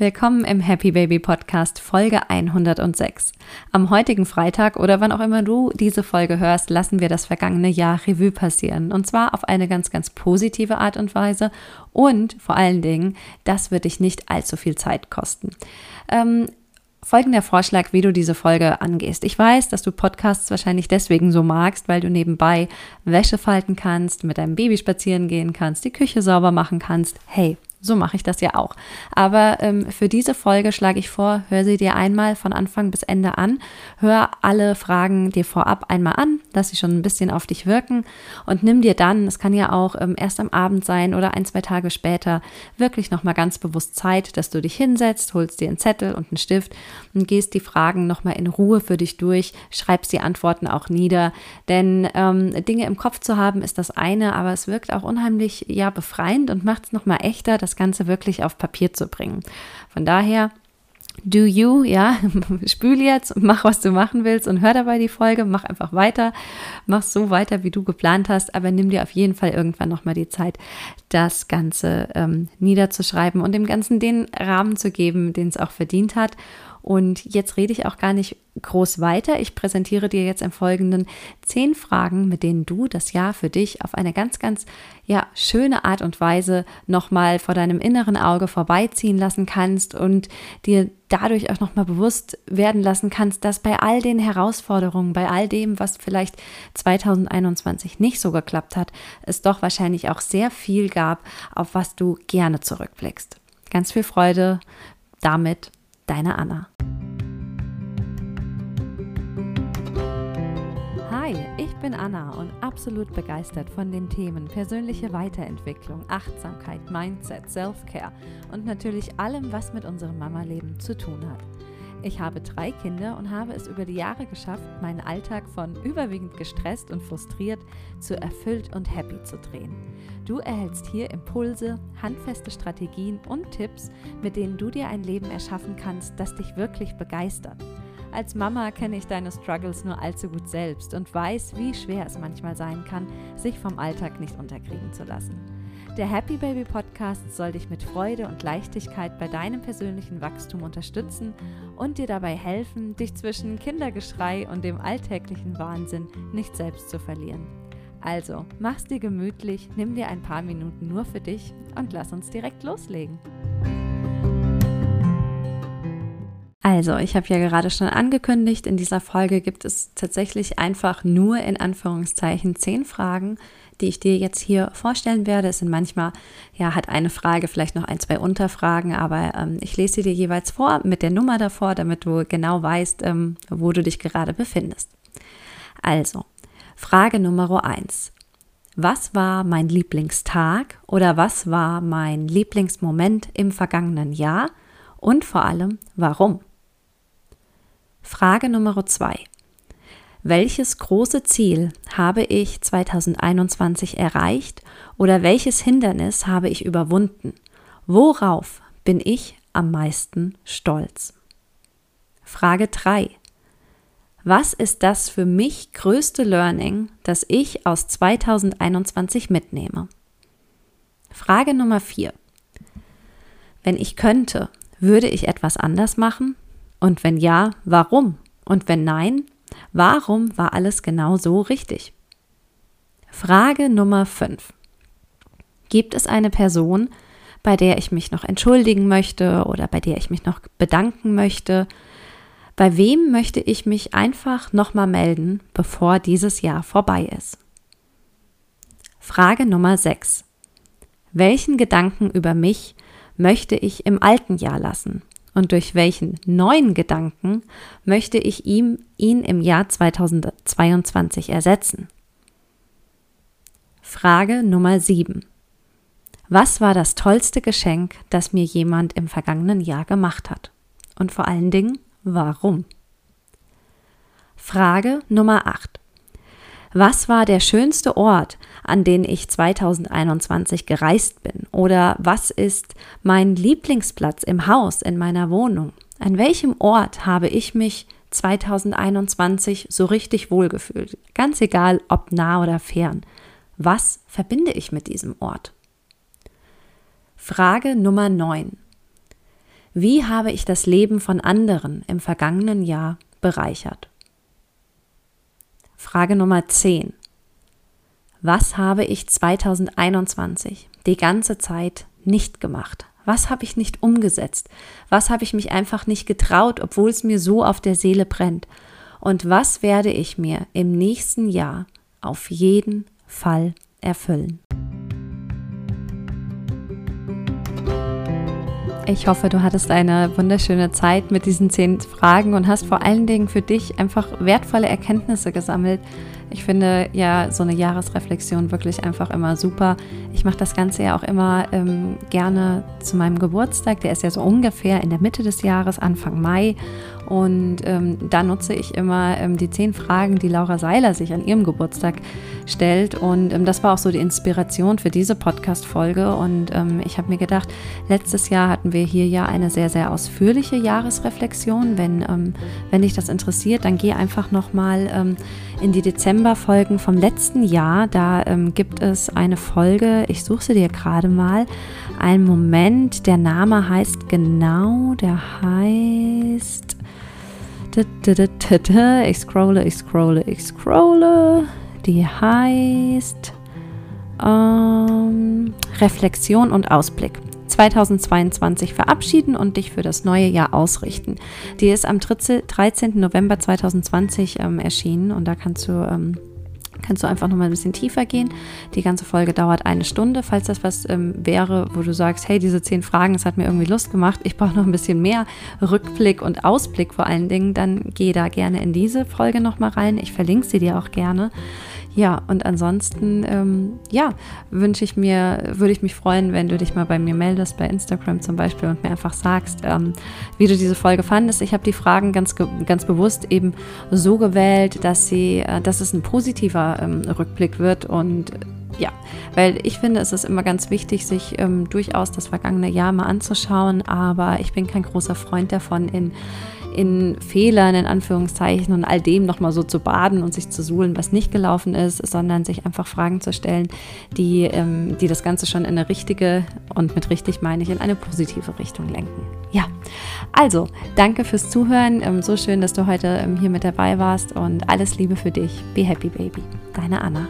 Willkommen im Happy Baby Podcast Folge 106. Am heutigen Freitag oder wann auch immer du diese Folge hörst, lassen wir das vergangene Jahr Revue passieren. Und zwar auf eine ganz, ganz positive Art und Weise. Und vor allen Dingen, das wird dich nicht allzu viel Zeit kosten. Ähm, folgender Vorschlag, wie du diese Folge angehst. Ich weiß, dass du Podcasts wahrscheinlich deswegen so magst, weil du nebenbei Wäsche falten kannst, mit deinem Baby spazieren gehen kannst, die Küche sauber machen kannst. Hey, so mache ich das ja auch. Aber ähm, für diese Folge schlage ich vor, hör sie dir einmal von Anfang bis Ende an. Hör alle Fragen dir vorab einmal an, lass sie schon ein bisschen auf dich wirken und nimm dir dann, es kann ja auch ähm, erst am Abend sein oder ein, zwei Tage später, wirklich nochmal ganz bewusst Zeit, dass du dich hinsetzt, holst dir einen Zettel und einen Stift und gehst die Fragen nochmal in Ruhe für dich durch, schreibst die Antworten auch nieder. Denn ähm, Dinge im Kopf zu haben ist das eine, aber es wirkt auch unheimlich ja befreiend und macht es nochmal echter, das Ganze wirklich auf Papier zu bringen. Von daher, do you, ja, spül jetzt mach, was du machen willst und hör dabei die Folge, mach einfach weiter, mach so weiter, wie du geplant hast, aber nimm dir auf jeden Fall irgendwann nochmal die Zeit, das Ganze ähm, niederzuschreiben und dem Ganzen den Rahmen zu geben, den es auch verdient hat. Und jetzt rede ich auch gar nicht groß weiter. Ich präsentiere dir jetzt im Folgenden zehn Fragen, mit denen du das Jahr für dich auf eine ganz, ganz ja, schöne Art und Weise nochmal vor deinem inneren Auge vorbeiziehen lassen kannst und dir dadurch auch nochmal bewusst werden lassen kannst, dass bei all den Herausforderungen, bei all dem, was vielleicht 2021 nicht so geklappt hat, es doch wahrscheinlich auch sehr viel gab, auf was du gerne zurückblickst. Ganz viel Freude damit, deine Anna. Hi, ich bin Anna und absolut begeistert von den Themen persönliche Weiterentwicklung, Achtsamkeit, Mindset, Self-Care und natürlich allem, was mit unserem Mama-Leben zu tun hat. Ich habe drei Kinder und habe es über die Jahre geschafft, meinen Alltag von überwiegend gestresst und frustriert zu erfüllt und happy zu drehen. Du erhältst hier Impulse, handfeste Strategien und Tipps, mit denen du dir ein Leben erschaffen kannst, das dich wirklich begeistert. Als Mama kenne ich deine Struggles nur allzu gut selbst und weiß, wie schwer es manchmal sein kann, sich vom Alltag nicht unterkriegen zu lassen. Der Happy Baby Podcast soll dich mit Freude und Leichtigkeit bei deinem persönlichen Wachstum unterstützen und dir dabei helfen, dich zwischen Kindergeschrei und dem alltäglichen Wahnsinn nicht selbst zu verlieren. Also, mach's dir gemütlich, nimm dir ein paar Minuten nur für dich und lass uns direkt loslegen. Also, ich habe ja gerade schon angekündigt, in dieser Folge gibt es tatsächlich einfach nur in Anführungszeichen zehn Fragen, die ich dir jetzt hier vorstellen werde. Es sind manchmal, ja, hat eine Frage vielleicht noch ein, zwei Unterfragen, aber ähm, ich lese sie dir jeweils vor mit der Nummer davor, damit du genau weißt, ähm, wo du dich gerade befindest. Also, Frage Nummer eins. Was war mein Lieblingstag oder was war mein Lieblingsmoment im vergangenen Jahr und vor allem warum? Frage Nummer zwei. Welches große Ziel habe ich 2021 erreicht oder welches Hindernis habe ich überwunden? Worauf bin ich am meisten stolz? Frage 3. Was ist das für mich größte Learning, das ich aus 2021 mitnehme? Frage Nummer 4. Wenn ich könnte, würde ich etwas anders machen? Und wenn ja, warum? Und wenn nein, warum war alles genau so richtig? Frage Nummer 5. Gibt es eine Person, bei der ich mich noch entschuldigen möchte oder bei der ich mich noch bedanken möchte? Bei wem möchte ich mich einfach nochmal melden, bevor dieses Jahr vorbei ist? Frage Nummer 6. Welchen Gedanken über mich möchte ich im alten Jahr lassen? Und durch welchen neuen Gedanken möchte ich ihm ihn im Jahr 2022 ersetzen? Frage Nummer 7. Was war das tollste Geschenk, das mir jemand im vergangenen Jahr gemacht hat? Und vor allen Dingen, warum? Frage Nummer 8. Was war der schönste Ort, an den ich 2021 gereist bin? Oder was ist mein Lieblingsplatz im Haus, in meiner Wohnung? An welchem Ort habe ich mich 2021 so richtig wohlgefühlt? Ganz egal, ob nah oder fern. Was verbinde ich mit diesem Ort? Frage Nummer 9. Wie habe ich das Leben von anderen im vergangenen Jahr bereichert? Frage Nummer 10. Was habe ich 2021 die ganze Zeit nicht gemacht? Was habe ich nicht umgesetzt? Was habe ich mich einfach nicht getraut, obwohl es mir so auf der Seele brennt? Und was werde ich mir im nächsten Jahr auf jeden Fall erfüllen? Ich hoffe, du hattest eine wunderschöne Zeit mit diesen zehn Fragen und hast vor allen Dingen für dich einfach wertvolle Erkenntnisse gesammelt. Ich finde ja so eine Jahresreflexion wirklich einfach immer super. Ich mache das Ganze ja auch immer ähm, gerne zu meinem Geburtstag. Der ist ja so ungefähr in der Mitte des Jahres, Anfang Mai. Und ähm, da nutze ich immer ähm, die zehn Fragen, die Laura Seiler sich an ihrem Geburtstag stellt. Und ähm, das war auch so die Inspiration für diese Podcast-Folge. Und ähm, ich habe mir gedacht, letztes Jahr hatten wir hier ja eine sehr, sehr ausführliche Jahresreflexion. Wenn, ähm, wenn dich das interessiert, dann geh einfach nochmal ähm, in die Dezember-Folgen vom letzten Jahr. Da ähm, gibt es eine Folge, ich suche sie dir gerade mal. Ein Moment, der Name heißt genau, der heißt ich scrolle, ich scrolle, ich scrolle. Die heißt ähm, Reflexion und Ausblick. 2022 verabschieden und dich für das neue Jahr ausrichten. Die ist am 13. November 2020 ähm, erschienen und da kannst du ähm, kannst du einfach noch mal ein bisschen tiefer gehen. Die ganze Folge dauert eine Stunde. Falls das was ähm, wäre, wo du sagst, hey, diese zehn Fragen, es hat mir irgendwie Lust gemacht, ich brauche noch ein bisschen mehr Rückblick und Ausblick vor allen Dingen, dann geh da gerne in diese Folge noch mal rein. Ich verlinke sie dir auch gerne. Ja, und ansonsten, ähm, ja, wünsche ich mir, würde ich mich freuen, wenn du dich mal bei mir meldest, bei Instagram zum Beispiel, und mir einfach sagst, ähm, wie du diese Folge fandest. Ich habe die Fragen ganz, ganz bewusst eben so gewählt, dass sie, äh, dass es ein positiver ähm, Rückblick wird. Und ja, weil ich finde, es ist immer ganz wichtig, sich ähm, durchaus das vergangene Jahr mal anzuschauen, aber ich bin kein großer Freund davon, in in Fehlern, in Anführungszeichen und all dem nochmal so zu baden und sich zu suhlen, was nicht gelaufen ist, sondern sich einfach Fragen zu stellen, die, ähm, die das Ganze schon in eine richtige und mit richtig meine ich in eine positive Richtung lenken. Ja, also danke fürs Zuhören. Ähm, so schön, dass du heute ähm, hier mit dabei warst und alles Liebe für dich. Be happy, baby. Deine Anna.